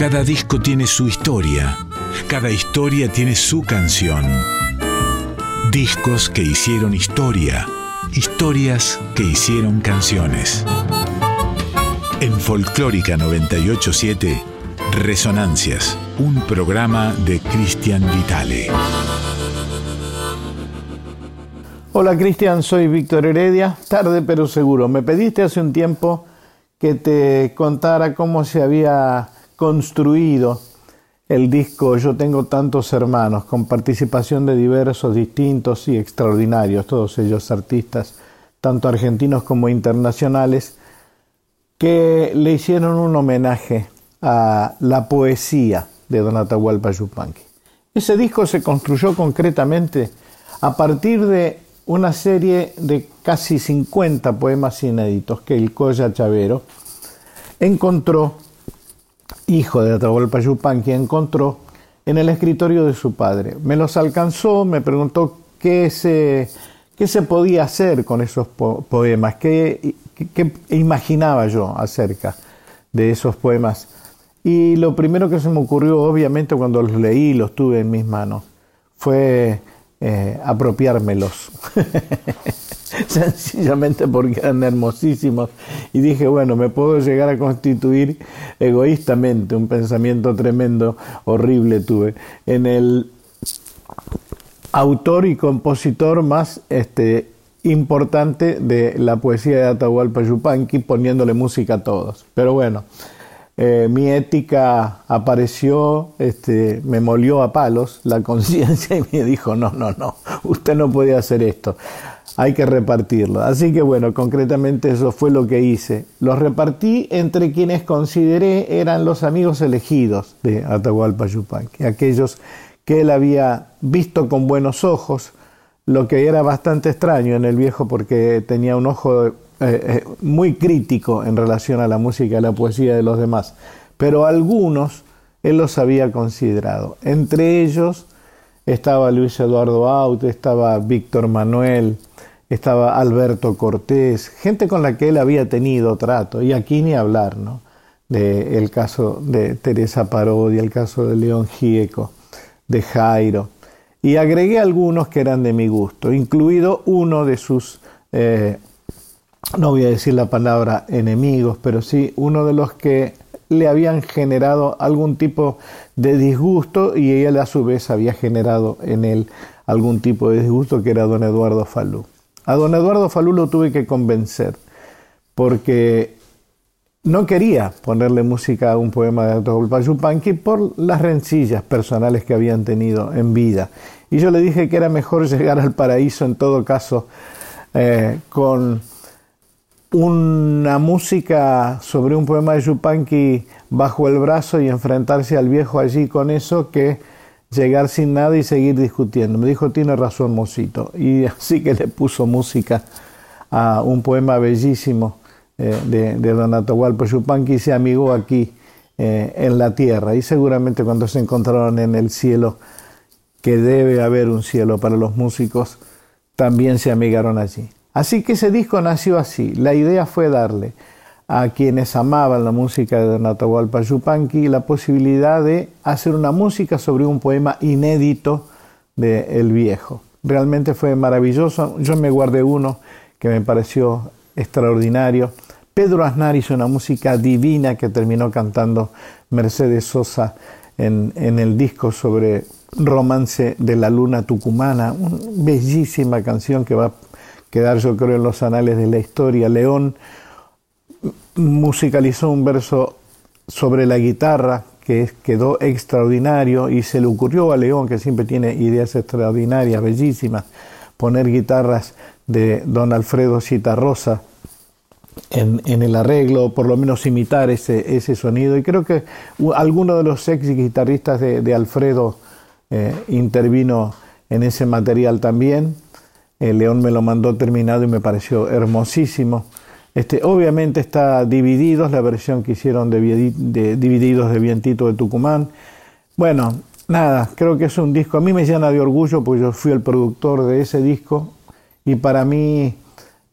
Cada disco tiene su historia, cada historia tiene su canción. Discos que hicieron historia, historias que hicieron canciones. En Folclórica 987, Resonancias, un programa de Cristian Vitale. Hola Cristian, soy Víctor Heredia, tarde pero seguro. Me pediste hace un tiempo que te contara cómo se había construido el disco Yo tengo tantos hermanos, con participación de diversos, distintos y extraordinarios, todos ellos artistas, tanto argentinos como internacionales, que le hicieron un homenaje a la poesía de Don Atahualpa Yupanqui. Ese disco se construyó concretamente a partir de una serie de casi 50 poemas inéditos que el Coya Chavero encontró, hijo de Atahualpa Yupanqui, encontró en el escritorio de su padre. Me los alcanzó, me preguntó qué se, qué se podía hacer con esos poemas, qué, qué imaginaba yo acerca de esos poemas. Y lo primero que se me ocurrió, obviamente, cuando los leí y los tuve en mis manos, fue eh, apropiármelos. Sencillamente porque eran hermosísimos. Y dije, bueno, me puedo llegar a constituir egoístamente, un pensamiento tremendo, horrible tuve, en el autor y compositor más este, importante de la poesía de Atahualpa Yupanqui, poniéndole música a todos. Pero bueno, eh, mi ética apareció, este, me molió a palos la conciencia y me dijo, no, no, no, usted no puede hacer esto, hay que repartirlo. Así que bueno, concretamente eso fue lo que hice. Los repartí entre quienes consideré eran los amigos elegidos de Atahualpa Yupanqui, aquellos que él había visto con buenos ojos, lo que era bastante extraño en el viejo porque tenía un ojo eh, eh, muy crítico en relación a la música y la poesía de los demás, pero algunos él los había considerado. Entre ellos estaba Luis Eduardo Aute, estaba Víctor Manuel, estaba Alberto Cortés, gente con la que él había tenido trato, y aquí ni hablar, ¿no? De el caso de Teresa Parodi, el caso de León Gieco, de Jairo, y agregué algunos que eran de mi gusto, incluido uno de sus eh, no voy a decir la palabra enemigos, pero sí uno de los que le habían generado algún tipo de disgusto y él a su vez había generado en él algún tipo de disgusto que era don Eduardo Falú. A don Eduardo Falú lo tuve que convencer porque no quería ponerle música a un poema de Atahualpa Yupanqui por las rencillas personales que habían tenido en vida. Y yo le dije que era mejor llegar al paraíso en todo caso eh, con una música sobre un poema de Yupanqui bajo el brazo y enfrentarse al viejo allí con eso que llegar sin nada y seguir discutiendo. Me dijo, tiene razón, Mosito. Y así que le puso música a un poema bellísimo eh, de, de Don Atahualpa Yupanqui se amigó aquí eh, en la tierra. Y seguramente cuando se encontraron en el cielo, que debe haber un cielo para los músicos, también se amigaron allí. Así que ese disco nació así. La idea fue darle a quienes amaban la música de Don Atahualpa Yupanqui la posibilidad de hacer una música sobre un poema inédito de El Viejo. Realmente fue maravilloso. Yo me guardé uno que me pareció extraordinario. Pedro Aznar hizo una música divina que terminó cantando Mercedes Sosa en, en el disco sobre Romance de la Luna Tucumana, una bellísima canción que va quedar yo creo en los anales de la historia. León musicalizó un verso sobre la guitarra que quedó extraordinario y se le ocurrió a León, que siempre tiene ideas extraordinarias, bellísimas, poner guitarras de don Alfredo Citarrosa en, en el arreglo, por lo menos imitar ese, ese sonido. Y creo que alguno de los ex guitarristas de, Alfredo eh, intervino en ese material también. El León me lo mandó terminado y me pareció hermosísimo. Este, obviamente está Divididos, la versión que hicieron de, Divididos de Vientito de Tucumán. Bueno, nada, creo que es un disco, a mí me llena de orgullo porque yo fui el productor de ese disco y para mí,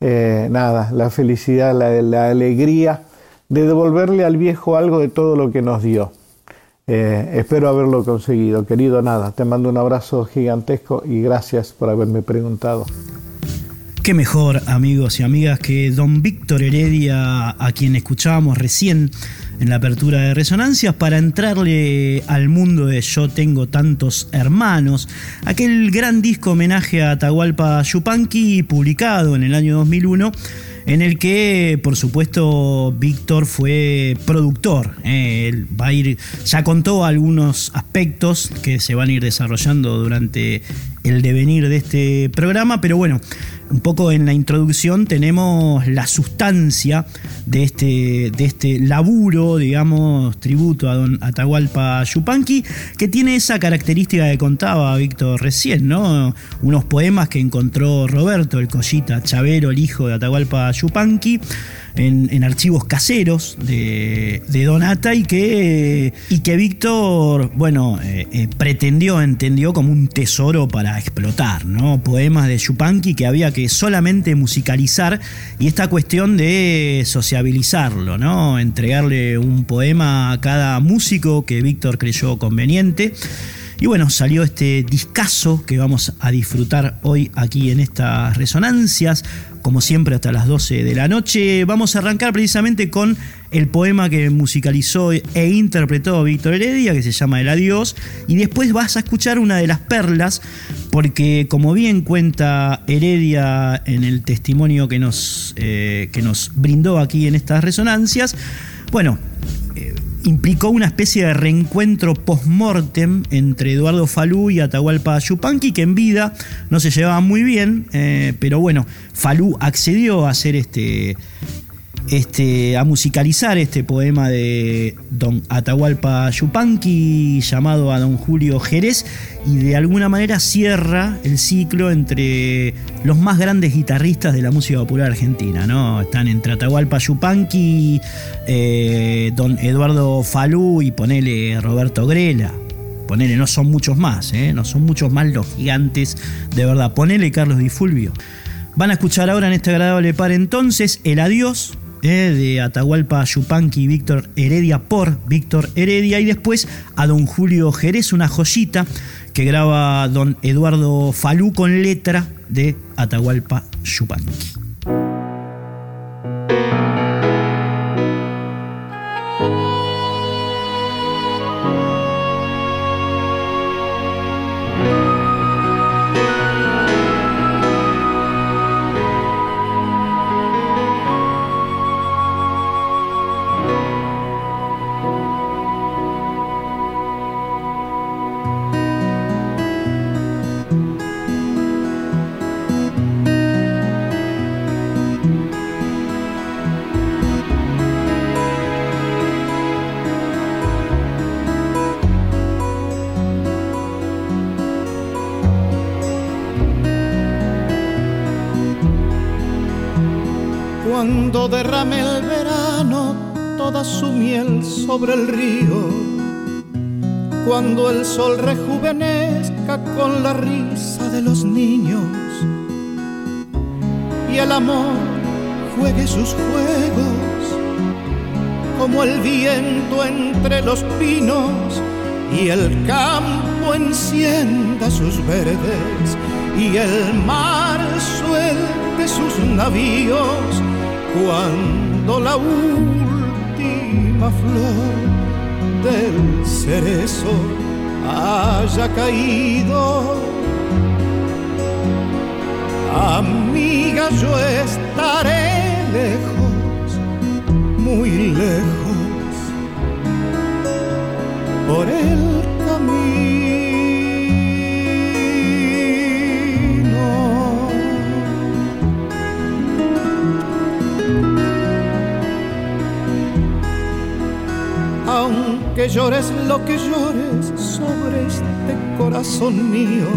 eh, nada, la felicidad, la, la alegría de devolverle al viejo algo de todo lo que nos dio. Eh, espero haberlo conseguido. Querido Nada, te mando un abrazo gigantesco y gracias por haberme preguntado. Qué mejor, amigos y amigas, que don Víctor Heredia, a quien escuchábamos recién en la apertura de Resonancias, para entrarle al mundo de Yo tengo tantos hermanos, aquel gran disco homenaje a Atahualpa Yupanqui, publicado en el año 2001 en el que, por supuesto, Víctor fue productor. ¿eh? él va a ir, ya contó algunos aspectos que se van a ir desarrollando durante el devenir de este programa, pero bueno, un poco en la introducción tenemos la sustancia de este, de este laburo, digamos, tributo a don Atahualpa Yupanqui, que tiene esa característica que contaba Víctor recién, ¿no? Unos poemas que encontró Roberto, el Collita Chavero, el hijo de Atahualpa Yupanqui, en, archivos caseros de, Donata y que, y que Víctor, bueno, eh, eh, pretendió, entendió como un tesoro para explotar, ¿no? Poemas de Yupanqui que había que solamente musicalizar y esta cuestión de sociabilizarlo, ¿no? Entregarle un poema a cada músico que Víctor creyó conveniente. Y bueno, salió este discazo que vamos a disfrutar hoy aquí en estas resonancias, como siempre hasta las 12 de la noche. Vamos a arrancar precisamente con el poema que musicalizó e interpretó Víctor Heredia, que se llama El Adiós, y después vas a escuchar una de las perlas, porque como bien cuenta Heredia en el testimonio que nos, eh, que nos brindó aquí en estas resonancias, bueno, implicó una especie de reencuentro post-mortem entre Eduardo Falú y Atahualpa Yupanqui, que en vida no se llevaban muy bien, eh, pero bueno, Falú accedió a hacer este, este, a musicalizar este poema de don Atahualpa Yupanqui llamado a don Julio Jerez y de alguna manera cierra el ciclo entre los más grandes guitarristas de la música popular argentina. ¿no? Están entre Atahualpa Yupanqui, eh, don Eduardo Falú y ponele Roberto Grela. Ponele, no son muchos más, ¿eh? no son muchos más los gigantes de verdad. Ponele Carlos Di Fulvio. Van a escuchar ahora en este agradable par entonces el adiós eh, de Atahualpa Yupanqui Víctor Heredia por Víctor Heredia y después a don Julio Jerez, una joyita que graba don Eduardo Falú con letra de Atahualpa Yupanqui. Sobre el río, cuando el sol rejuvenezca con la risa de los niños y el amor juegue sus juegos como el viento entre los pinos y el campo encienda sus verdes y el mar suelte sus navíos cuando la flor del cerezo haya caído. Amiga, yo estaré lejos, muy lejos, por el llores lo que llores sobre este corazón mío,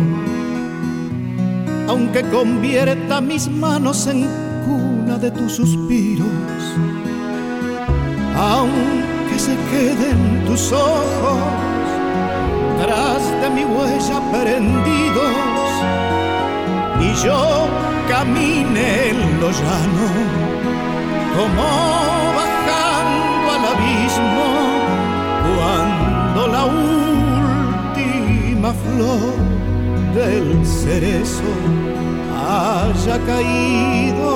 aunque convierta mis manos en cuna de tus suspiros, aunque se queden tus ojos tras de mi huella prendidos y yo camine en lo llano como bajando al abismo la última flor del cerezo haya caído.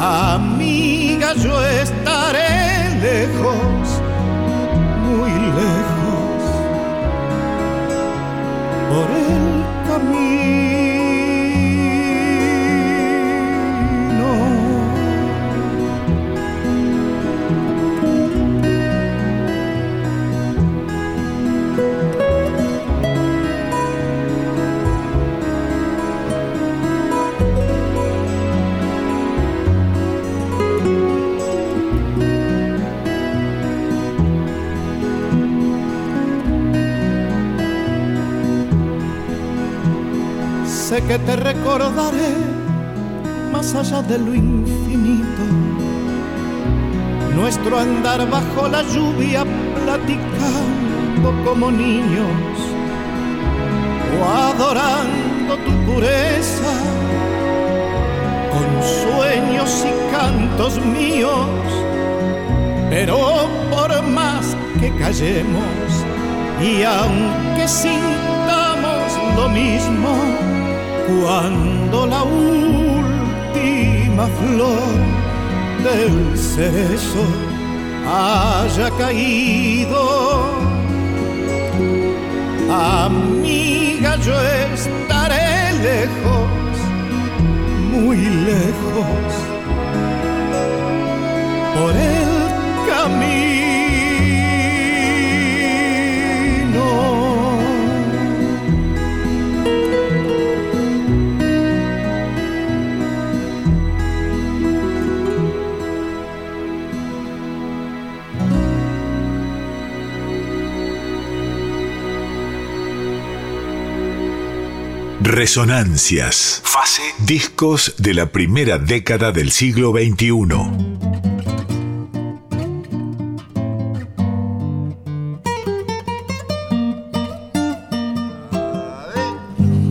Amiga, yo estaré lejos, muy lejos, por el camino. Que te recordaré más allá de lo infinito. Nuestro andar bajo la lluvia platicando como niños o adorando tu pureza con sueños y cantos míos. Pero por más que callemos y aunque sintamos lo mismo, cuando la última flor del cerezo haya caído. Amiga, yo estaré lejos, muy lejos, por el camino. Resonancias. Fase. Discos de la primera década del siglo XXI.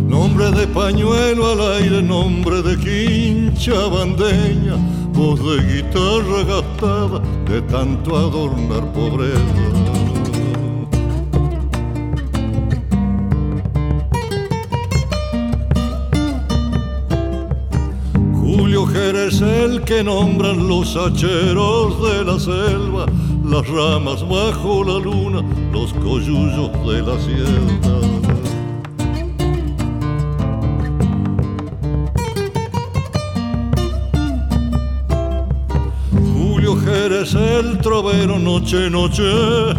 Nombre de pañuelo al aire, nombre de quincha bandeña, voz de guitarra gastada de tanto adornar pobreza. Nombran los hacheros de la selva, las ramas bajo la luna, los coyullos de la sierra. Julio Jerez el trovero, noche, noche,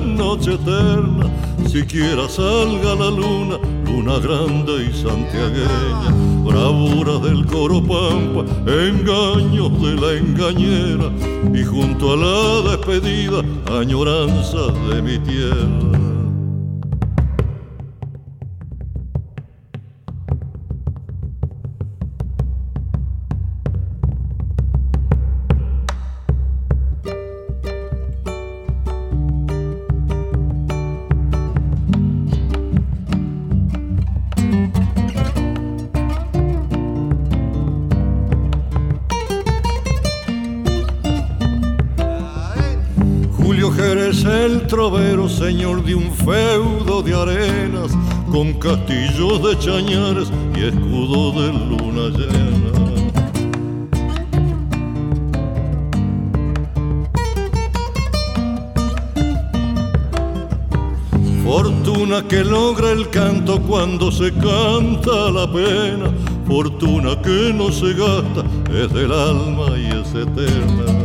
noche eterna, siquiera salga la luna, luna grande y santiagueña bravura del coro pampa, engaños de la engañera y junto a la despedida, añoranza de mi tierra. Señor de un feudo de arenas, con castillos de chañares y escudo de luna llena. Fortuna que logra el canto cuando se canta la pena, fortuna que no se gasta, es del alma y es eterna.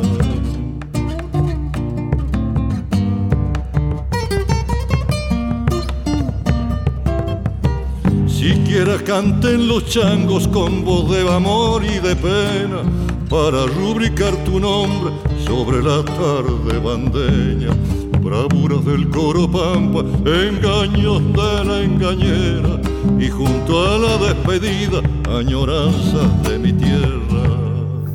Canten los changos con voz de amor y de pena para rubricar tu nombre sobre la tarde bandeña. Bravuras del coro pampa, engaños de la engañera y junto a la despedida, añoranzas de mi tierra.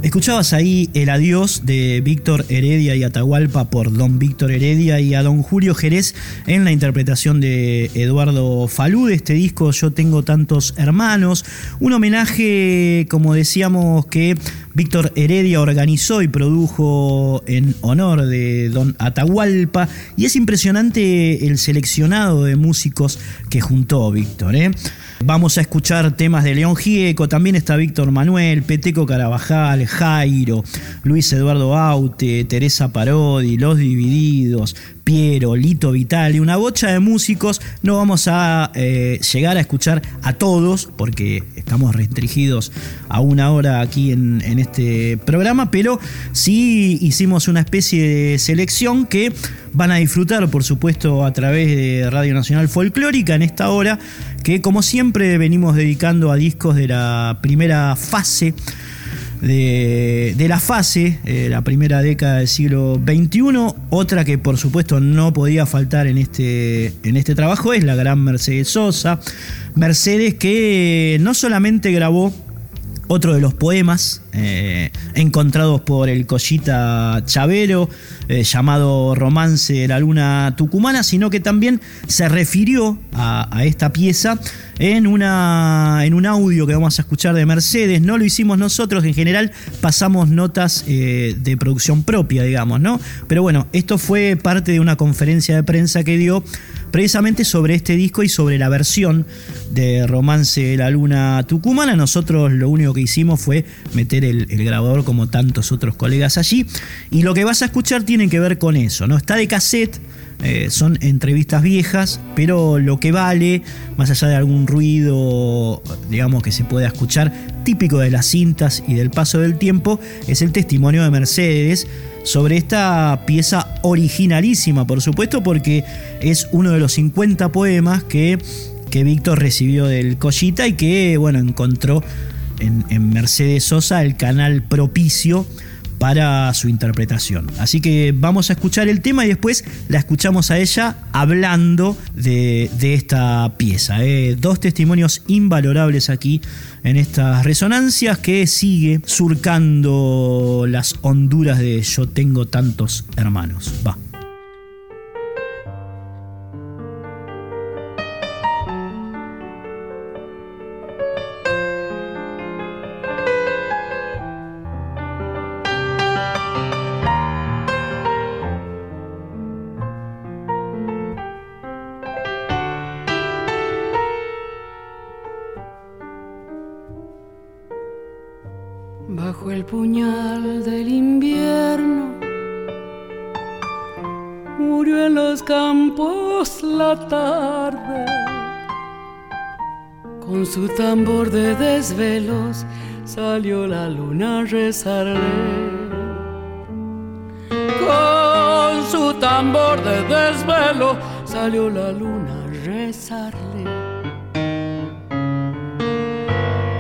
Escuchabas ahí el adiós de Víctor Heredia y Atahualpa por don Víctor Heredia y a don Julio Jerez en la interpretación de Eduardo Falú de este disco Yo tengo tantos hermanos. Un homenaje, como decíamos, que Víctor Heredia organizó y produjo en honor de Don Atahualpa y es impresionante el seleccionado de músicos que juntó Víctor. ¿eh? Vamos a escuchar temas de León Gieco, también está Víctor Manuel, Peteco Carabajal, Jairo, Luis Eduardo Aute, Teresa Parodi, Los Divididos, Piero, Lito Vitali, una bocha de músicos. No vamos a eh, llegar a escuchar a todos porque estamos restringidos a una hora aquí en, en este programa, pero sí hicimos una especie de selección que van a disfrutar, por supuesto, a través de Radio Nacional Folclórica en esta hora, que como siempre venimos dedicando a discos de la primera fase de, la fase, eh, la primera década del siglo XXI. Otra que por supuesto no podía faltar en este, en este trabajo es la gran Mercedes Sosa. Mercedes que no solamente grabó otro de los poemas eh, encontrados por el Collita Chavero, eh, llamado Romance de la Luna Tucumana, sino que también se refirió a, esta pieza en, una, en un audio que vamos a escuchar de Mercedes. No lo hicimos nosotros, en general pasamos notas eh, de producción propia, digamos, ¿no? Pero bueno, esto fue parte de una conferencia de prensa que dio precisamente sobre este disco y sobre la versión de Romance de la Luna Tucumana. Nosotros lo único que hicimos fue meter el, grabador como tantos otros colegas allí. Y lo que vas a escuchar tiene que ver con eso, ¿no? Está de cassette. Eh, son entrevistas viejas, pero lo que vale, más allá de algún ruido, digamos, que se pueda escuchar, típico de las cintas y del paso del tiempo, es el testimonio de Mercedes sobre esta pieza originalísima, por supuesto, porque es uno de los 50 poemas que, que Víctor recibió del Collita y que, bueno, encontró en, en Mercedes Sosa el canal propicio para su interpretación. Así que vamos a escuchar el tema y después la escuchamos a ella hablando de, esta pieza. ¿eh? Dos testimonios invalorables aquí en estas resonancias que sigue surcando las honduras de Yo tengo tantos hermanos. Va. Desvelos salió la luna a rezarle. Con su tambor de desvelo salió la luna a rezarle.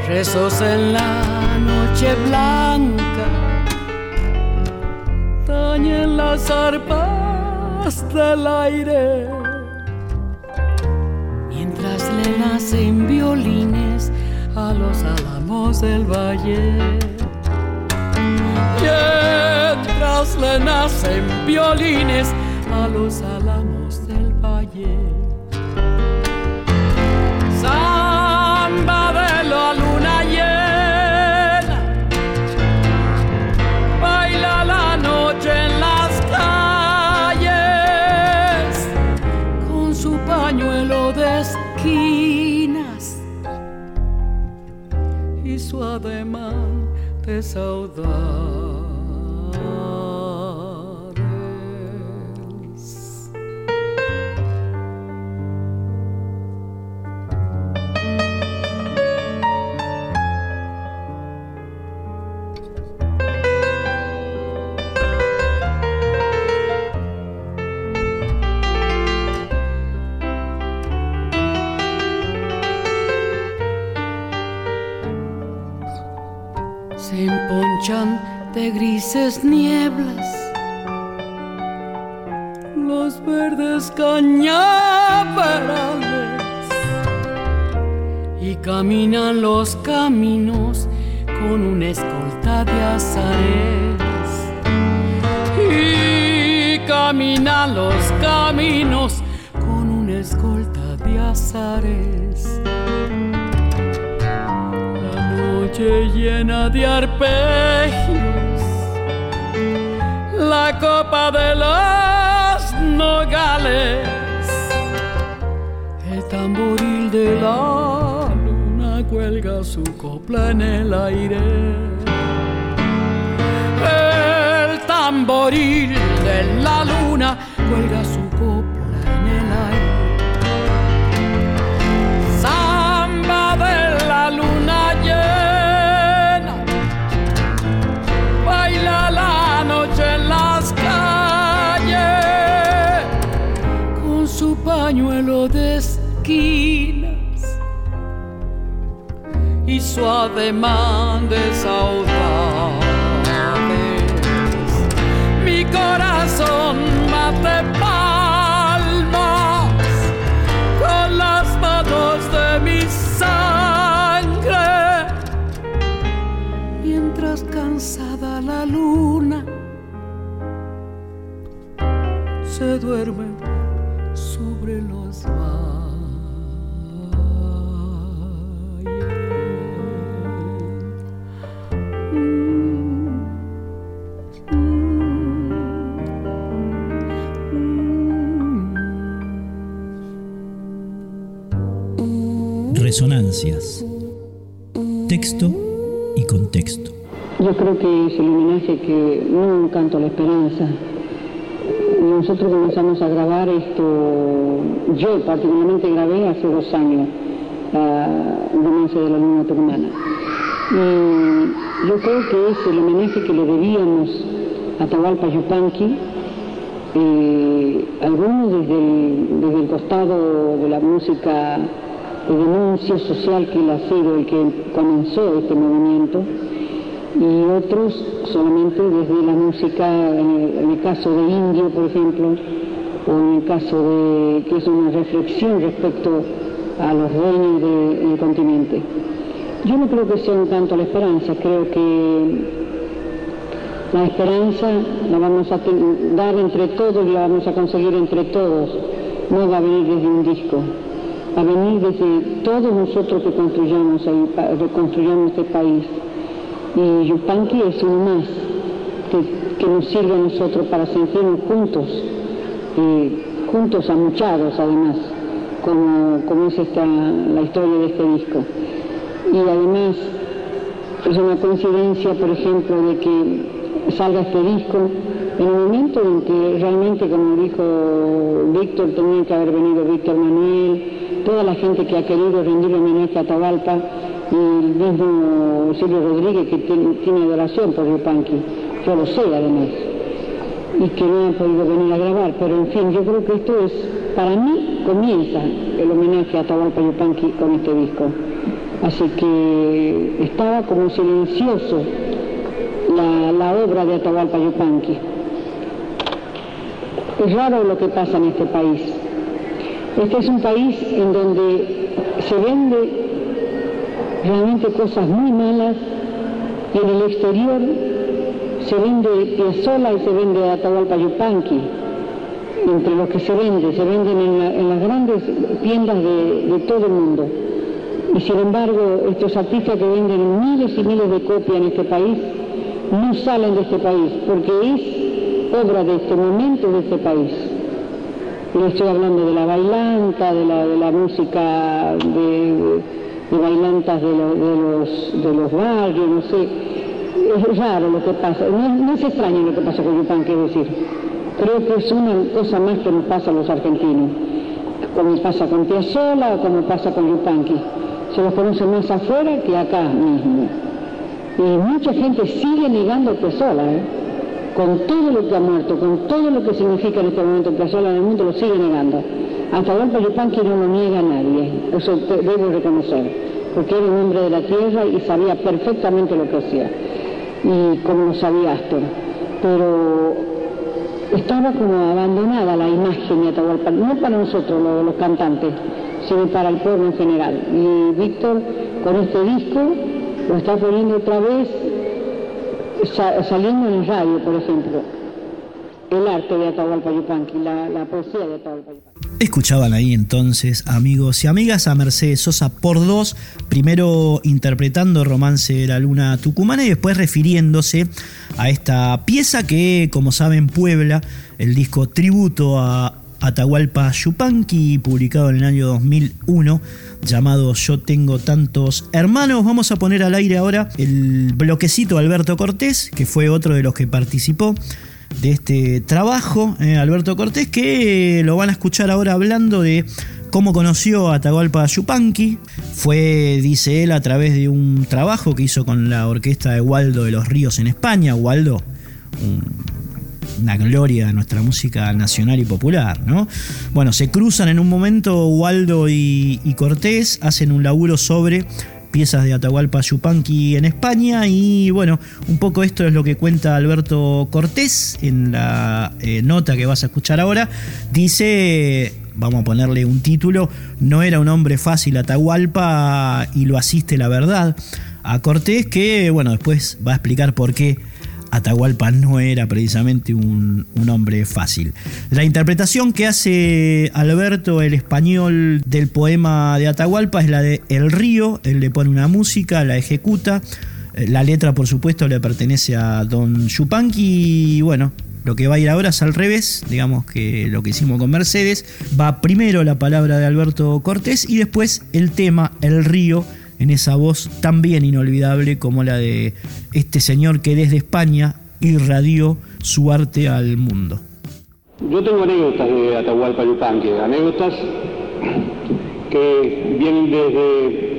Rezos en la noche blanca tañen las arpas del aire mientras le nacen violines a los álamos del valle. Mientras le nacen violines a los álamos del valle de saudade. Grises nieblas, los verdes cañaverales y caminan los caminos con una escolta de azares y caminan los caminos con una escolta de azares. Noche llena de arpegios, la copa de los nogales, el tamboril de la luna cuelga su copla en el aire. El tamboril de la luna cuelga su su ademán. Mi corazón mate palmas con las manos de mi sangre, mientras cansada la luna se duerme Resonancias. Texto y contexto. Yo creo que es el homenaje que no un canto la esperanza, nosotros comenzamos a grabar esto, yo particularmente grabé hace dos años la Romance de la Luna Turmana. Y yo creo que es el homenaje que le debíamos a Tahualpa Yupanqui, eh, algunos desde el costado de la música de denuncia social que él ha sido el que comenzó este movimiento, y otros solamente desde la música, en el, caso de Indio, por ejemplo, o en el caso de que es una reflexión respecto a los dueños del continente. Yo no creo que sea un tanto la esperanza, creo que la esperanza la vamos a dar entre todos y la vamos a conseguir entre todos, no va a venir desde un disco, a venir desde todos nosotros que construyamos, reconstruyamos este país y Yupanqui es uno más que, nos sirve a nosotros para sentirnos juntos, y juntos amuchados además, como, como es esta, la historia de este disco. Y además es una coincidencia, por ejemplo, de que salga este disco en un momento en que realmente, como dijo Víctor, tenía que haber venido Víctor Manuel, toda la gente que ha querido rendir homenaje a Atabalpa, y el mismo Silvio Rodríguez que tiene, adoración por Yupanqui, yo lo sé además, y que no ha podido venir a grabar, pero en fin, yo creo que esto es, para mí comienza el homenaje a Atahualpa Yupanqui con este disco. Así que estaba como silencioso la, la obra de Atahualpa Yupanqui. Es raro lo que pasa en este país. Este es un país en donde se vende realmente cosas muy malas y en el exterior se vende Piazzolla y se vende Atahualpa Yupanqui, entre los que se vende, se venden en, las grandes tiendas de, todo el mundo. Y sin embargo, estos artistas que venden miles y miles de copias en este país, no salen de este país, porque es obra de este momento de este país. No estoy hablando de la bailanta, de la, música de bailantas de, los, barrios, no sé. Es raro lo que pasa, no, es extraño lo que pasa con Yupan, quiero decir. Creo que es una cosa más que nos pasa a los argentinos, como pasa con Piazzolla o como pasa con Yupanqui. Se los conoce más afuera que acá mismo. Y mucha gente sigue negando a ¿eh? Con todo lo que ha muerto, con todo lo que significa en este momento Piazzolla en el mundo, lo sigue negando. Hasta Yupanqui no lo niega a nadie, eso debo reconocer, porque era un hombre de la tierra y sabía perfectamente lo que hacía, y como lo sabía Astor. Pero estaba como abandonada la imagen de Atahualpa, no para nosotros los, cantantes, sino para el pueblo en general. Y Víctor con este disco lo está poniendo otra vez saliendo en radio, por ejemplo. el arte de Atahualpa la, la poesía de Atahualpa. Escuchaban ahí entonces, amigos y amigas, a Mercedes Sosa por dos, primero interpretando Romance de la Luna Tucumana y después refiriéndose a esta pieza que, como saben, Puebla, el disco tributo a Atahualpa Yupanqui, publicado en el año 2001, llamado Yo tengo tantos hermanos. Vamos a poner al aire ahora el bloquecito Alberto Cortés, que fue otro de los que participó de este trabajo, eh, Alberto Cortés, que lo van a escuchar ahora hablando de cómo conoció a Atahualpa Yupanqui. Fue, dice él, a través de un trabajo que hizo con la orquesta de Waldo de los Ríos en España. Waldo, una gloria de nuestra música nacional y popular, ¿no? Bueno, se cruzan en un momento Waldo y, Cortés, hacen un laburo sobre piezas de Atahualpa Yupanqui en España y bueno, un poco esto es lo que cuenta Alberto Cortés en la eh, nota que vas a escuchar ahora. Dice, vamos a ponerle un título, no era un hombre fácil Atahualpa y lo asiste la verdad a Cortés que bueno, después va a explicar por qué Atahualpa no era precisamente un, hombre fácil. La interpretación que hace Alberto el español del poema de Atahualpa es la de El río, él le pone una música, la ejecuta, la letra por supuesto le pertenece a Don Yupanqui. Y bueno, lo que va a ir ahora es al revés, digamos que lo que hicimos con Mercedes, va primero la palabra de Alberto Cortés y después el tema El río en esa voz tan bien inolvidable como la de este señor que desde España irradió su arte al mundo. Yo tengo anécdotas de Atahualpa Yupanqui, anécdotas que vienen desde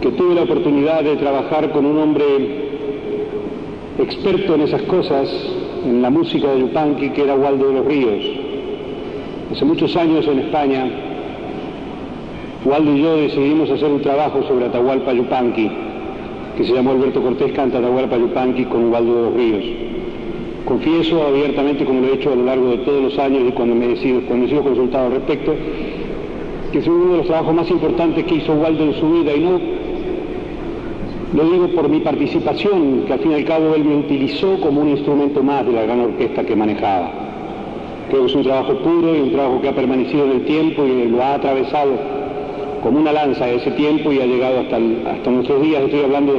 que tuve la oportunidad de trabajar con un hombre experto en esas cosas, en la música de Yupanqui, que era Waldo de los Ríos. Hace muchos años en España Waldo y yo decidimos hacer un trabajo sobre Atahualpa Yupanqui, que se llamó Alberto Cortés Canta Atahualpa Yupanqui con Waldo de los Ríos. Confieso abiertamente, como lo he hecho a lo largo de todos los años y cuando me he sido, he sido consultado al respecto, que es uno de los trabajos más importantes que hizo Waldo en su vida y no lo digo por mi participación, que al fin y al cabo él me utilizó como un instrumento más de la gran orquesta que manejaba. Creo que es un trabajo puro y un trabajo que ha permanecido en el tiempo y lo ha atravesado como una lanza de ese tiempo y ha llegado hasta, nuestros días. Estoy hablando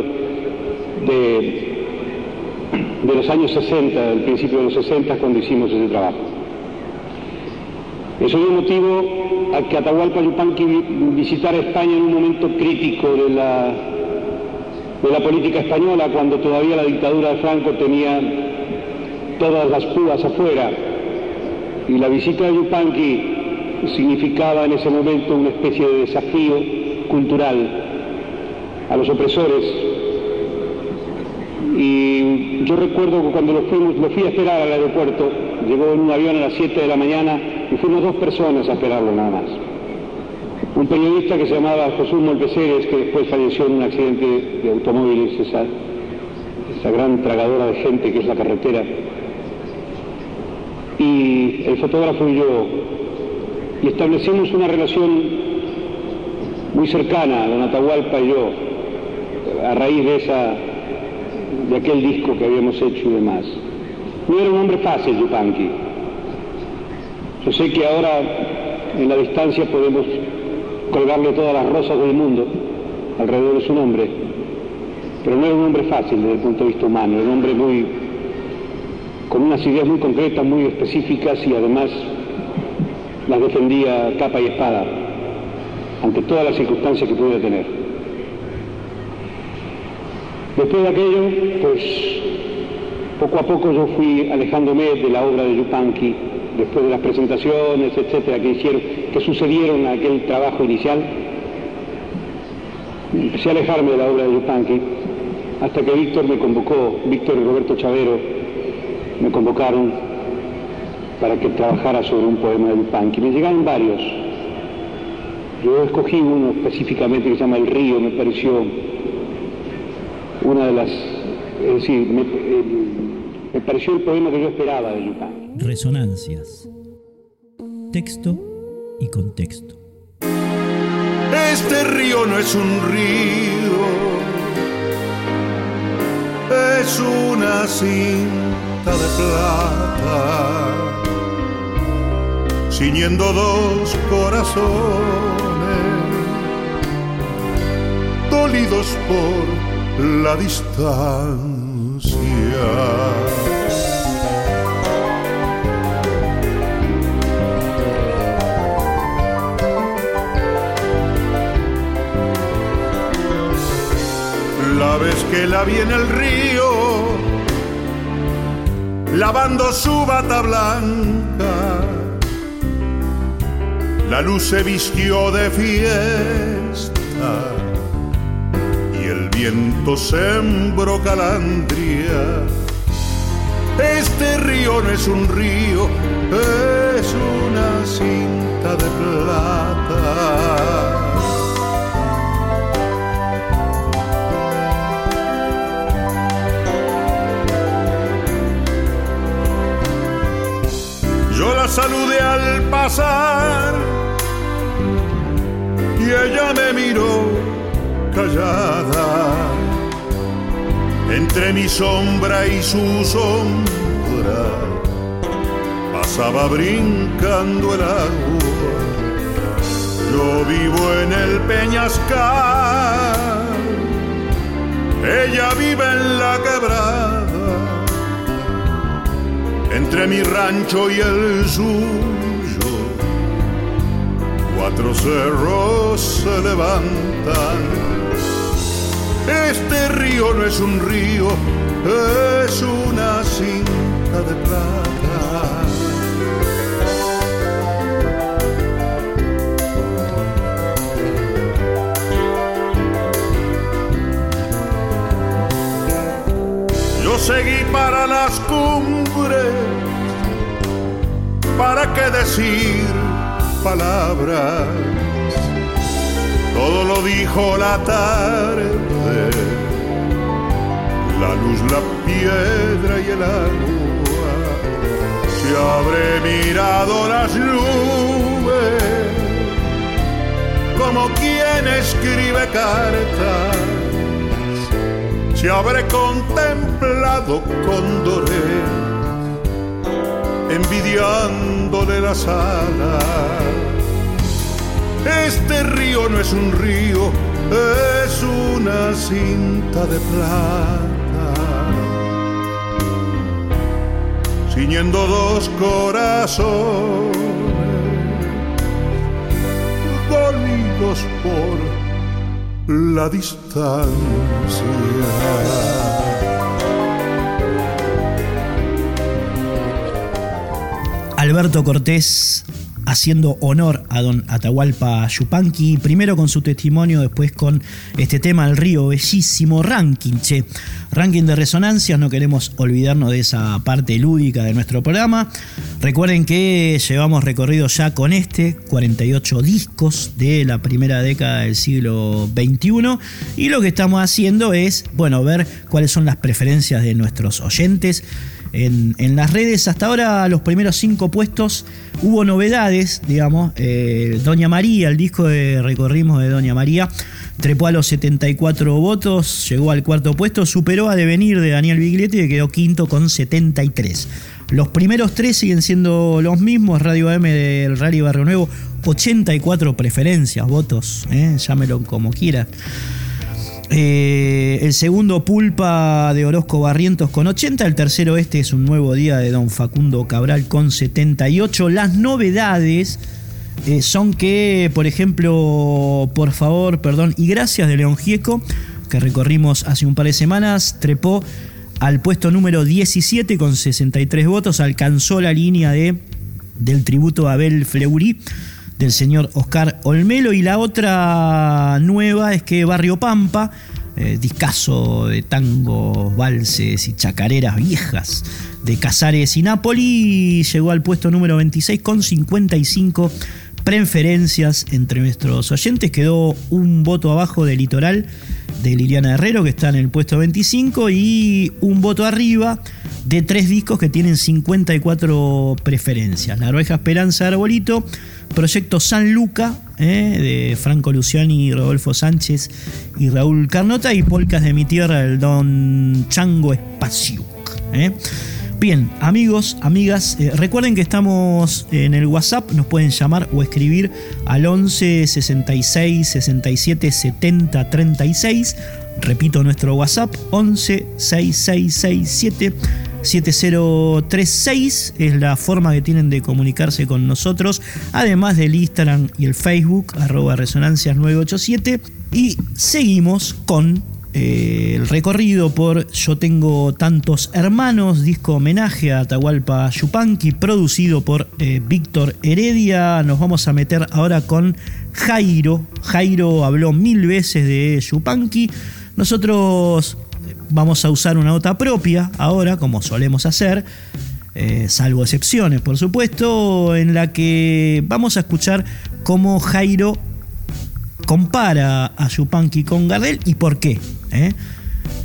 de, de los años 60, del principio de los 60, cuando hicimos ese trabajo. Eso dio motivo a que Atahualpa Yupanqui visitara España en un momento crítico de la, de la política española, cuando todavía la dictadura de Franco tenía todas las púas afuera. Y la visita de Yupanqui significaba en ese momento una especie de desafío cultural a los opresores. Y yo recuerdo que cuando lo, fuimos, lo fui a esperar al aeropuerto, llegó en un avión a las 7 de la mañana y fuimos dos personas a esperarlo nada más. Un periodista que se llamaba Jesús Molpeceres, que después falleció en un accidente de automóviles, esa, esa gran tragadora de gente que es la carretera. Y el fotógrafo y yo, y establecimos una relación muy cercana, don Atahualpa y yo, a raíz de, esa, de aquel disco que habíamos hecho y demás. No era un hombre fácil, Yupanqui. Yo sé que ahora, en la distancia, podemos colgarle todas las rosas del mundo alrededor de su nombre, pero no era un hombre fácil desde el punto de vista humano, era un hombre muy, con unas ideas muy concretas, muy específicas y además las defendía capa y espada ante todas las circunstancias que pudiera tener. Después de aquello, pues poco a poco yo fui alejándome de la obra de Yupanqui, después de las presentaciones, etcétera, que hicieron, que sucedieron a aquel trabajo inicial. Empecé a alejarme de la obra de Yupanqui hasta que Víctor me convocó, Víctor y Roberto Chavero me convocaron para que trabajara sobre un poema de Yupanqui. Me llegaron varios. Yo escogí uno específicamente que se llama El río, me pareció una de las... Es decir, me, eh, me pareció el poema que yo esperaba de Yupanqui. Resonancias. Texto y contexto. Este río no es un río, es una cinta de plata, ciñendo dos corazones, dolidos por la distancia. La vez que la vi en el río, lavando su bata blanca, la luz se vistió de fiesta y el viento sembró calandria. Este río no es un río, es una cinta de plata. Yo la saludé al pasar y ella me miró callada. Entre mi sombra y su sombra pasaba brincando el agua. Yo vivo en el Peñascal, ella vive en la quebrada entre mi rancho y el suyo, cuatro cerros se levantan. Este río no es un río, es una cinta de plata. Yo seguí para las cumbres, para qué decir palabras. Todo lo dijo la tarde, la luz, la piedra y el agua. Si habré mirado las nubes, como quien escribe cartas si habré contemplado cóndores envidiándole las alas. Este río no es un río, es una cinta de plata, ciñendo dos corazones, dolidos por la distancia. Alberto Cortés haciendo honor a don Atahualpa Yupanqui, primero con su testimonio, después con este tema del río, bellísimo ranking, che. Ranking de resonancias, no queremos olvidarnos de esa parte lúdica de nuestro programa. Recuerden que llevamos recorrido ya con este, 48 discos de la primera década del siglo XXI, y lo que estamos haciendo es, bueno, ver cuáles son las preferencias de nuestros oyentes en, las redes. Hasta ahora los primeros cinco puestos hubo novedades, digamos. Eh, Doña María, el disco de recorrimos de Doña María, trepó a los 74 votos, llegó al cuarto puesto, superó a Devenir de Daniel Biglietti que quedó quinto con 73. Los primeros tres siguen siendo los mismos, Radio AM del Rally Barrio Nuevo, 84 preferencias, votos, eh, llámelo como quiera. Eh, el segundo Pulpa de Orozco Barrientos con 80. El tercero este es un nuevo día de Don Facundo Cabral con 78. Las novedades eh, son que, por ejemplo, por favor, perdón, y gracias de León Gieco, que recorrimos hace un par de semanas, trepó al puesto número 17 con 63 votos, alcanzó la línea de, del tributo a Abel Fleury del señor Oscar Olmelo. Y la otra nueva es que Barrio Pampa, eh, discazo de tangos, valses y chacareras viejas de Casares y Napoli, llegó al puesto número 26 con 55 preferencias entre nuestros oyentes. Quedó un voto abajo de Litoral de Liliana Herrero, que está en el puesto 25, y un voto arriba de tres discos que tienen 54 preferencias. La Oreja Esperanza Arbolito, Proyecto San Luca, eh, de Franco Luciani, Rodolfo Sánchez y Raúl Carnota, y Polcas de mi tierra, el Don Chango Espacio. Eh. Bien, amigos, amigas, eh, recuerden que estamos en el WhatsApp, nos pueden llamar o escribir al 11 66 67 70 36. Repito nuestro WhatsApp, 11 6667 7036 es la forma que tienen de comunicarse con nosotros, además del Instagram y el Facebook, arroba resonancias 987. Y seguimos con eh, el recorrido por Yo tengo tantos hermanos, disco homenaje a Atahualpa Yupanqui, producido por eh, Víctor Heredia. Nos vamos a meter ahora con Jairo. Jairo habló mil veces de Yupanqui. Nosotros vamos a usar una nota propia ahora, como solemos hacer. Eh, salvo excepciones, por supuesto, en la que vamos a escuchar cómo Jairo compara a Yupanqui con Gardel y por qué. ¿Eh?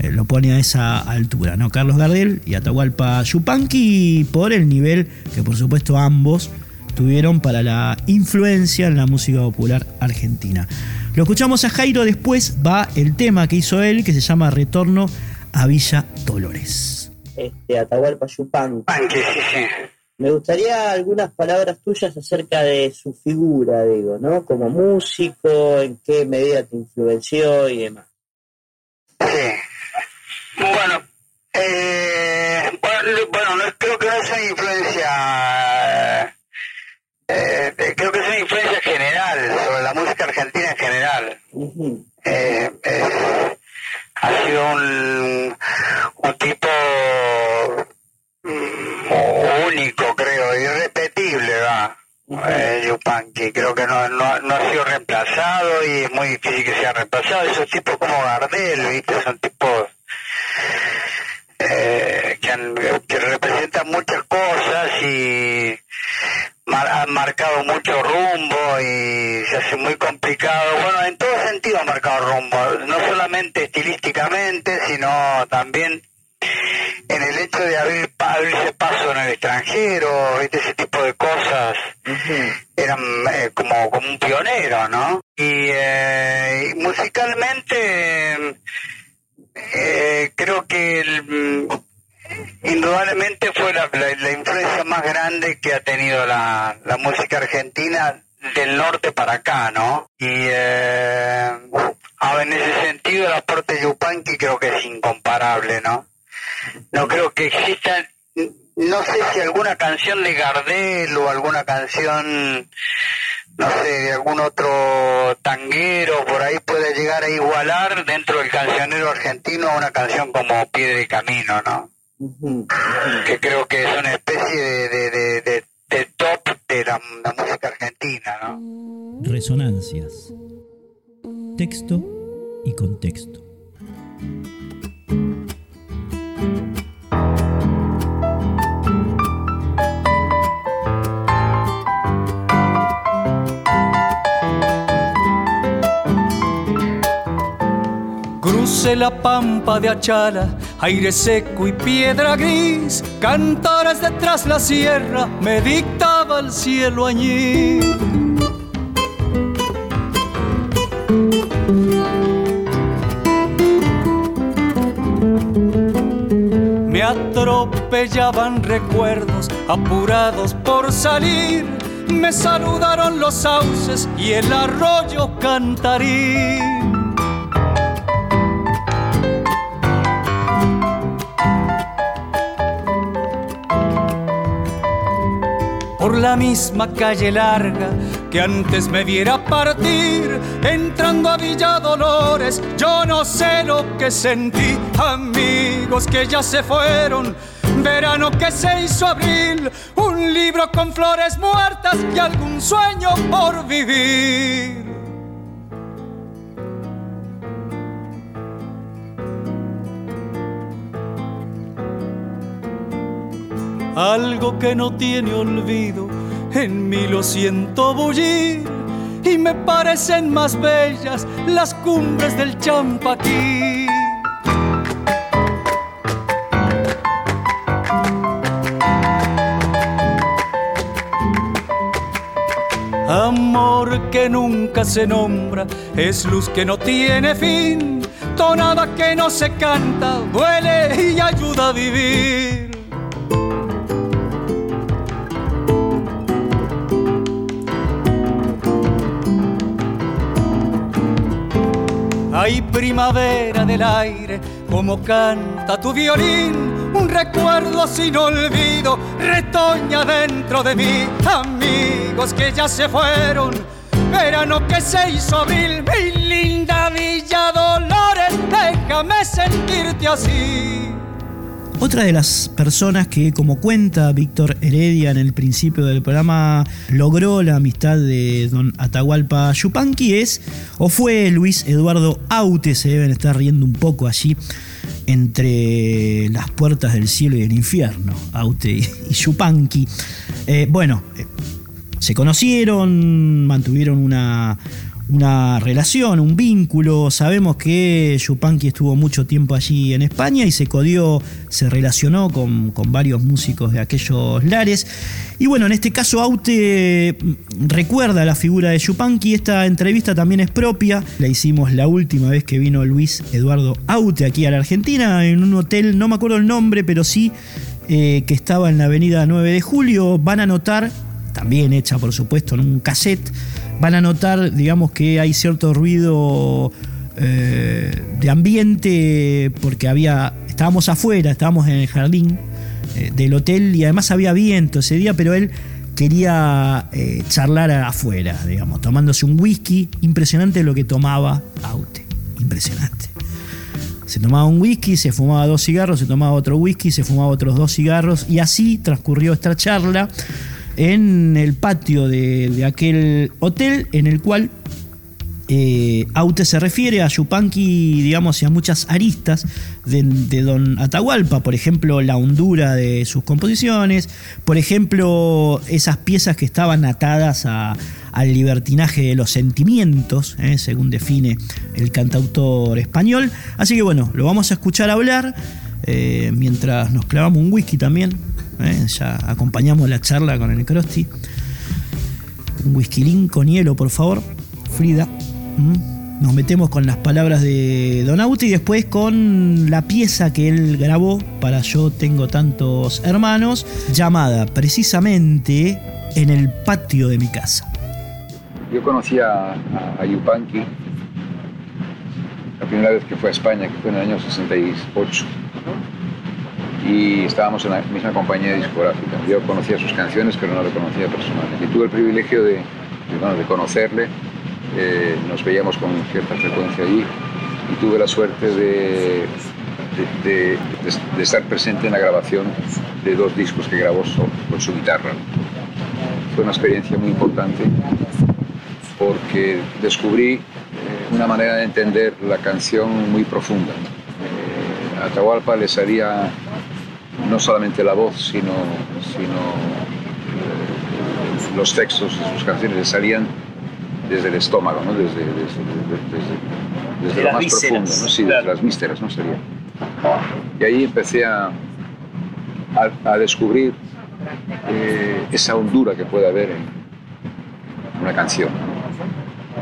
Eh, lo pone a esa altura, ¿no? Carlos Gardel y Atahualpa Yupanqui por el nivel que por supuesto ambos tuvieron para la influencia en la música popular argentina. Lo escuchamos a Jairo, después va el tema que hizo él que se llama Retorno a Villa Dolores. Este, Atahualpa Yupanqui. Me gustaría algunas palabras tuyas acerca de su figura, digo, ¿no? Como músico, en qué medida te influenció y demás. Sí. Bueno, eh, bueno, no, creo que no es una influencia, eh, eh, creo que es una influencia general sobre la música argentina en general. eh, ha sido un, un tipo mm, único. Eh, Yupanqui, creo que no, no, no, ha sido reemplazado y es muy difícil que sea reemplazado. Esos tipos como Gardel, ¿viste? Son tipos eh, que, han, que representan muchas cosas y han marcado mucho rumbo y se hace muy complicado. Bueno, en todo sentido ha marcado rumbo, no solamente estilísticamente, sino también en el hecho de abrir, abrirse paso en el extranjero, ¿viste? ese tipo de cosas, eran eh, como, como un pionero, ¿no? Y, eh, musicalmente, eh, creo que el, indudablemente fue la, la, influencia más grande que ha tenido la, la música argentina del norte para acá, ¿no? Y eh, en ese sentido el aporte Yupanqui creo que es incomparable, ¿no? No creo que exista, no sé si alguna canción de Gardel o alguna canción, no sé, de algún otro tanguero por ahí puede llegar a igualar dentro del cancionero argentino a una canción como Piedra y Camino, ¿no? que creo que es una especie de, de, de, de top de la, la, música argentina, ¿no? Resonancias. Texto y contexto. Cruce la pampa de Achala, aire seco y piedra gris, cantares detrás la sierra, me dictaba el cielo allí. Me atropellaban recuerdos, apurados por salir, me saludaron los sauces y el arroyo cantarí. Por la misma calle larga que antes me viera partir, entrando a Villa Dolores, yo no sé lo que sentí, amigos que ya se fueron, verano que se hizo abril, un libro con flores muertas y algún sueño por vivir. Algo que no tiene olvido, en mí lo siento bullir y me parecen más bellas las cumbres del Champaquí. Amor que nunca se nombra, es luz que no tiene fin, tonada que no se canta, duele y ayuda a vivir. Primavera del aire, como canta tu violín, un recuerdo sin olvido, retoña dentro de mí, amigos que ya se fueron, verano que se hizo abril, mi linda Villa Dolores, déjame sentirte así. Otra de las personas que, como cuenta Víctor Heredia en el principio del programa, logró la amistad de don Atahualpa Yupanqui es o fue Luis Eduardo Aute, se deben estar riendo un poco allí entre las puertas del cielo y el infierno, Aute y Yupanqui. Eh, bueno, eh, se conocieron, mantuvieron una, una relación, un vínculo. Sabemos que Yupanqui estuvo mucho tiempo allí en España y se codió, se relacionó con, varios músicos de aquellos lares. Y bueno, en este caso Aute mm, recuerda la figura de Yupanqui. Esta entrevista también es propia. La hicimos la última vez que vino Luis Eduardo Aute aquí a la Argentina, en un hotel, no me acuerdo el nombre, pero sí eh, que estaba en la avenida 9 de Julio. Van a notar, también hecha por supuesto en un cassette, van a notar, digamos, que hay cierto ruido eh, de ambiente porque había, estábamos afuera, estábamos en el jardín eh, del hotel y además había viento ese día, pero él quería eh, charlar afuera, digamos, tomándose un whisky, impresionante lo que tomaba Aute, impresionante. Se tomaba un whisky, se fumaba dos cigarros, se tomaba otro whisky, se fumaba otros dos cigarros y así transcurrió esta charla en el patio de, aquel hotel en el cual eh, Aute se refiere a Yupanqui, digamos, y a muchas aristas de, Don Atahualpa, por ejemplo, la hondura de sus composiciones, por ejemplo, esas piezas que estaban atadas al libertinaje de los sentimientos, eh, según define el cantautor español. Así que bueno, lo vamos a escuchar hablar eh, mientras nos clavamos un whisky también. ¿Eh? ya acompañamos la charla con el Crosti. Un whisky con hielo, por favor. Frida. Nos metemos con las palabras de Don Auti y después con la pieza que él grabó para Yo Tengo Tantos Hermanos, llamada precisamente En el patio de mi casa. Yo conocí a, a Yupanqui la primera vez que fue a España, que fue en el año 68 y estábamos en la misma compañía discográfica. Yo conocía sus canciones, pero no lo conocía personalmente. Y tuve el privilegio de, de, conocerle, eh, nos veíamos con cierta frecuencia allí y tuve la suerte de, de, estar presente en la grabación de dos discos que grabó con su guitarra. Fue una experiencia muy importante porque descubrí eh, una manera de entender la canción muy profunda. Eh, Atahualpa le salía no solamente la voz, sino, sino eh, los textos de sus canciones salían desde el estómago, ¿no? desde, desde, lo más profundo, sí, desde las vísceras, ¿no? Sería. Y ahí empecé a, a, descubrir eh, esa hondura que puede haber en una canción.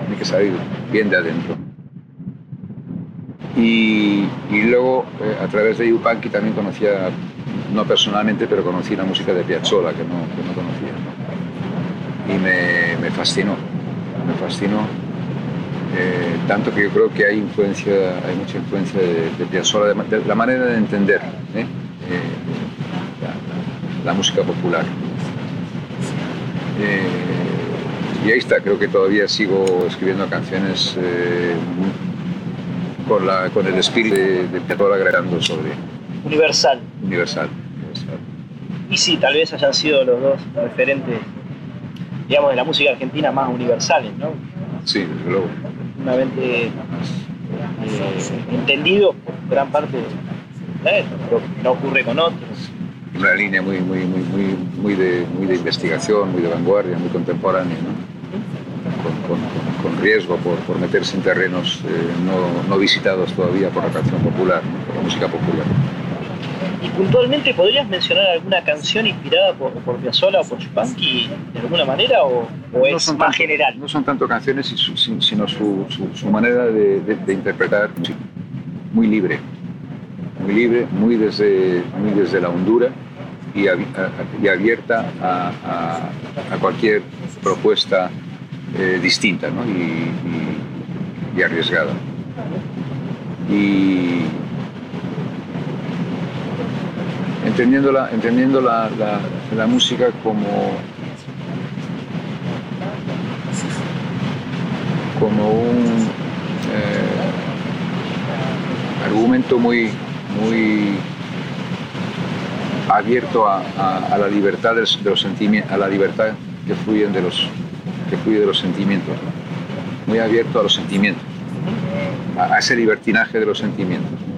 Tiene que salir bien de adentro. Y, y luego, eh, a través de Yupanqui también conocía no personalmente, pero conocí la música de Piazzolla que no, que no conocía. Y me, me, fascinó, me fascinó. Eh, tanto que yo creo que hay influencia, hay mucha influencia de, de Piazzolla, de, la manera de entender ¿eh? Eh, la, música popular. y ahí está, creo que todavía sigo escribiendo canciones con, la, con el espíritu de, de Piazzolla agregando sobre... Universal. Universal. Y sí, tal vez hayan sido los dos referentes, digamos, de la música argentina más universales, ¿no? Sí, desde luego. Profundamente eh, entendidos por gran parte de esto, pero no ocurre con otros. Una línea muy, muy, muy, muy, muy, de, muy de investigación, muy de vanguardia, muy contemporánea, ¿no? Con, riesgo por, por, meterse en terrenos eh, no, no, visitados todavía por la canción popular, por la música popular. Y puntualmente, ¿podrías mencionar alguna canción inspirada por, por Piazzolla o por Chupanqui de alguna manera o, es más general? No son tanto canciones, sino su, su, manera de, de, interpretar muy libre, muy libre, muy desde, muy desde la hondura y, abierta a, a, cualquier propuesta eh, distinta ¿no? y, y, y arriesgada. y entendiendo la, entendiendo la, la, música como, como un eh, argumento muy, muy abierto a, la libertad de los sentimientos, a la libertad que fluyen de los, que fluye de los sentimientos, muy abierto a los sentimientos, a, ese libertinaje de los sentimientos.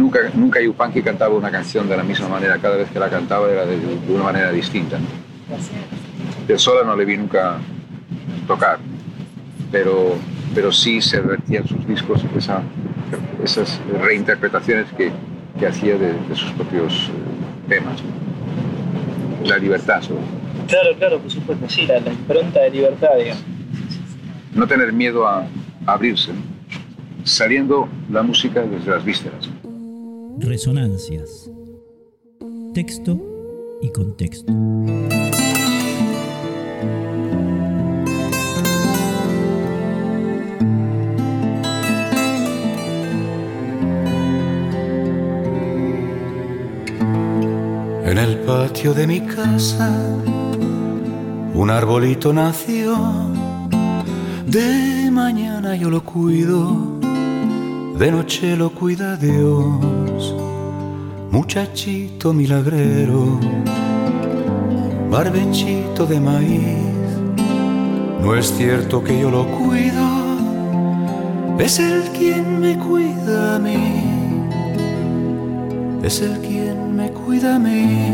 Nunca, nunca Yupanqui cantaba una canción de la misma manera, cada vez que la cantaba era de, una manera distinta. De sola no le vi nunca tocar, pero, pero sí se vertían sus discos esas reinterpretaciones que, que hacía de, sus propios eh, temas. La libertad, Claro, claro, por supuesto, sí, la, impronta de libertad, digamos. No tener miedo a, abrirse, saliendo la música desde las vísceras. Resonancias. Texto y contexto. En el patio de mi casa, un arbolito nació. De mañana yo lo cuido, de noche lo cuida Dios. Muchachito milagrero, barbechito de maíz. No es cierto que yo lo cuido, es el quien me cuida a mí. Es el quien cuídame.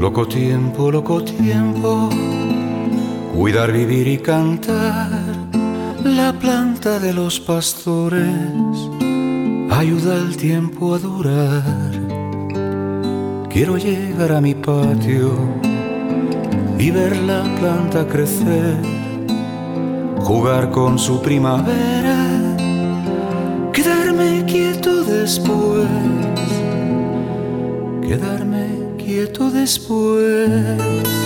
Loco tiempo, loco tiempo, cuidar, vivir y cantar, la planta de los pastores ayuda al tiempo a durar. Quiero llegar a mi patio y ver la planta crecer, jugar con su primavera, quedarme quieto después, quedarme quieto después.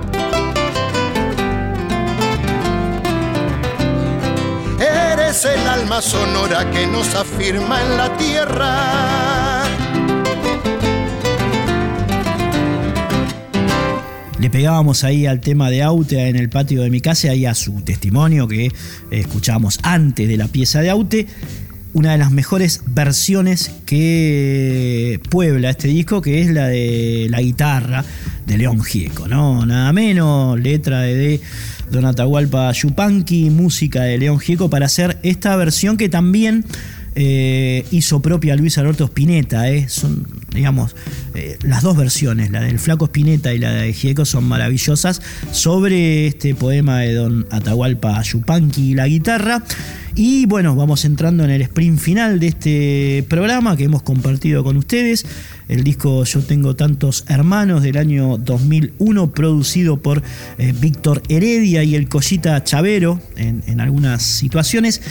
Eres el alma sonora que nos afirma en la tierra. le pegábamos ahí al tema de Aute en el patio de mi casa y a su testimonio que escuchábamos antes de la pieza de Aute. Una de las mejores versiones que puebla este disco, que es la de la guitarra de León Gieco, ¿no? Nada menos, letra de, Don Atahualpa Yupanqui, música de León Gieco para hacer esta versión que también eh, hizo propia Luis Alberto Spinetta. Eh. Son, digamos, eh, las dos versiones, la del Flaco Spinetta y la de Gieco, son maravillosas sobre este poema de don Atahualpa Yupanqui y la guitarra. Y bueno, vamos entrando en el sprint final de este programa que hemos compartido con ustedes. El disco Yo tengo tantos hermanos del año 2001, producido por Víctor Heredia y el Collita Chavero en, en algunas situaciones.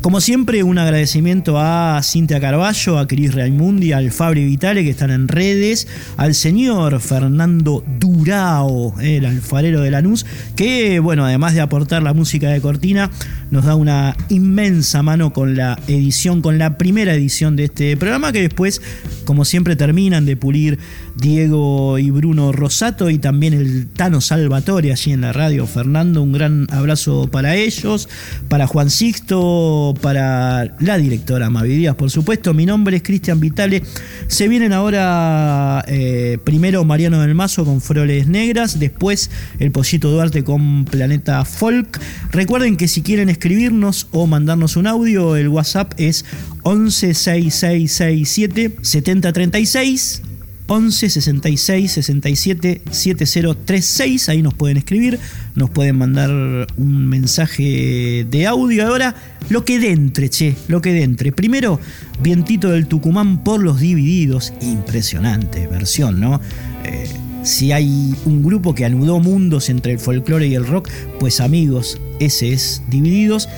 Como siempre, un agradecimiento a Cintia Carballo, a Cris Raimundi, al Fabri Vitale que están en redes, al señor Fernando Durao, el alfarero de Lanús, que, bueno, además de aportar la música de Cortina, nos da una inmensa mano con la edición, con la primera edición de este programa, que después, como siempre, terminan de pulir Diego y Bruno Rosato y también el Tano Salvatore allí en la radio. Fernando, un gran abrazo para ellos, para Juan Sixto, para la directora Mavi Díaz, por supuesto. Mi nombre es Cristian Vitale. Se vienen ahora eh, primero Mariano del Mazo con Froles Negras, después el Pollito Duarte con Planeta Folk. Recuerden que si quieren escribirnos o mandarnos un audio, el WhatsApp es 116667 7036 11 66 67 7036. Ahí nos pueden escribir, nos pueden mandar un mensaje de audio. Ahora, lo que dentre, che, lo que dentre. Primero, Vientito del Tucumán por los divididos. Impresionante versión, ¿no? Eh, si hay un grupo que anudó mundos entre el folclore y el rock, pues amigos, ese es Divididos.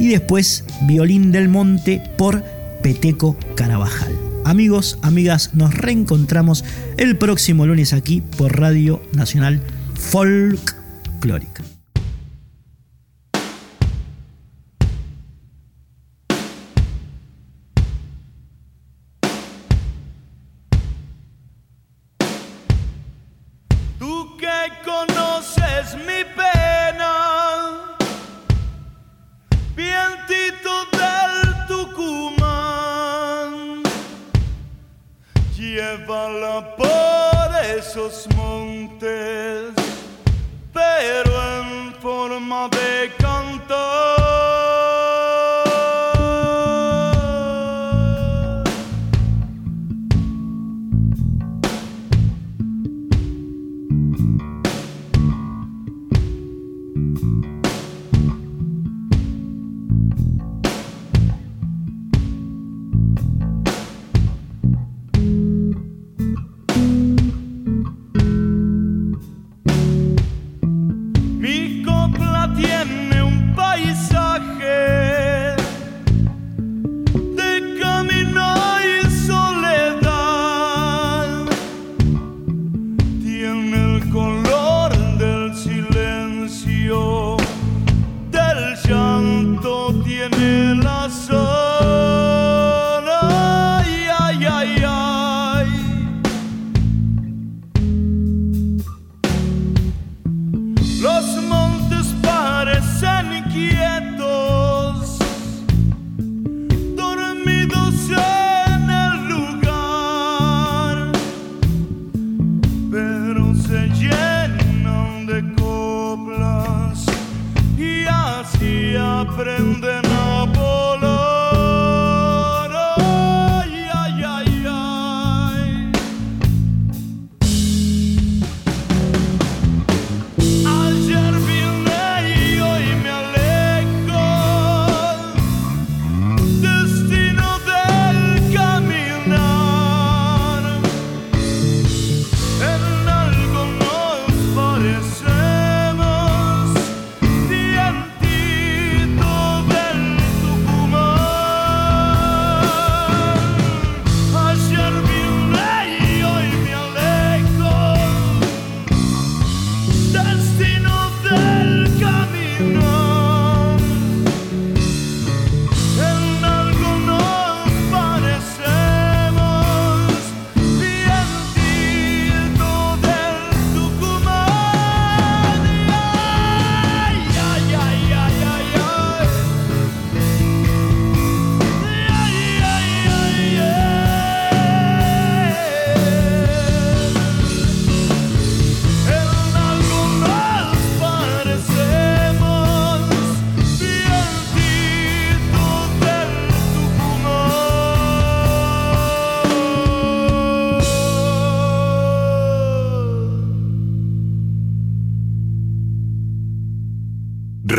Y después, Violín del Monte por Peteco Carabajal. Amigos, amigas, nos reencontramos el próximo lunes aquí por Radio Nacional Folklórica.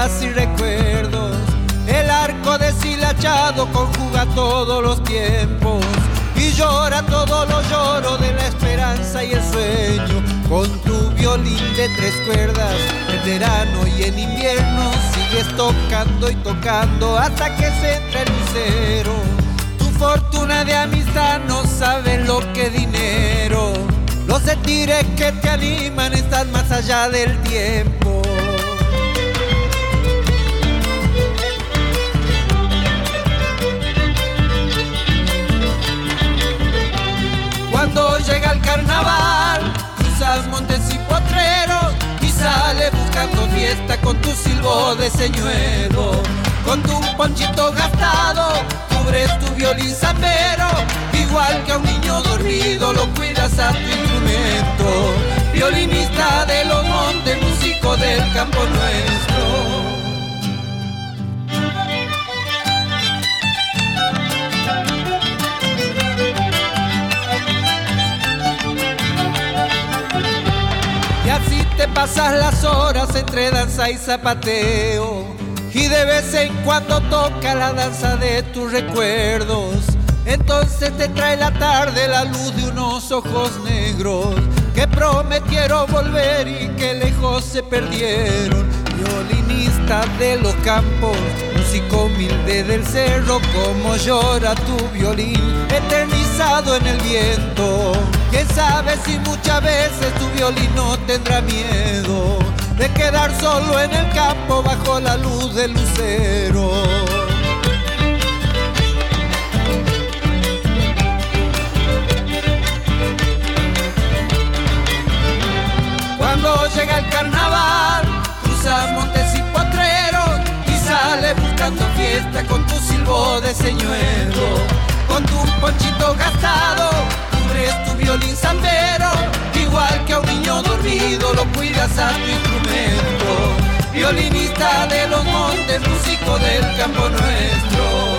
Y recuerdos. El arco deshilachado conjuga todos los tiempos y llora todo lo lloro de la esperanza y el sueño. Con tu violín de tres cuerdas, en verano y en invierno sigues tocando y tocando hasta que se entra el lucero. Tu fortuna de amistad no sabe lo que dinero. Los sentires que te animan están más allá del tiempo. De señuelo. Con tu ponchito gastado, cubres tu violín zapero, igual que a un niño dormido lo cuidas a tu instrumento. Violinista de los montes, músico del campo nuestro. Te pasas las horas entre danza y zapateo. Y de vez en cuando toca la danza de tus recuerdos. Entonces te trae la tarde la luz de unos ojos negros que prometieron volver y que lejos se perdieron. Violinista de los campos, músico humilde del cerro, como llora tu violín, eternizado en el viento. Quién sabe si muchas veces tu violín no tendrá miedo de quedar solo en el campo bajo la luz del lucero. Cuando llega el carnaval, cruzas montes y potreros sales buscando fiesta con tu silbo de señuelo. Con tu ponchito gastado, cubres tu violín zambero, igual que a un niño dormido lo cuidas a tu instrumento. Violinista de los montes, músico del campo nuestro.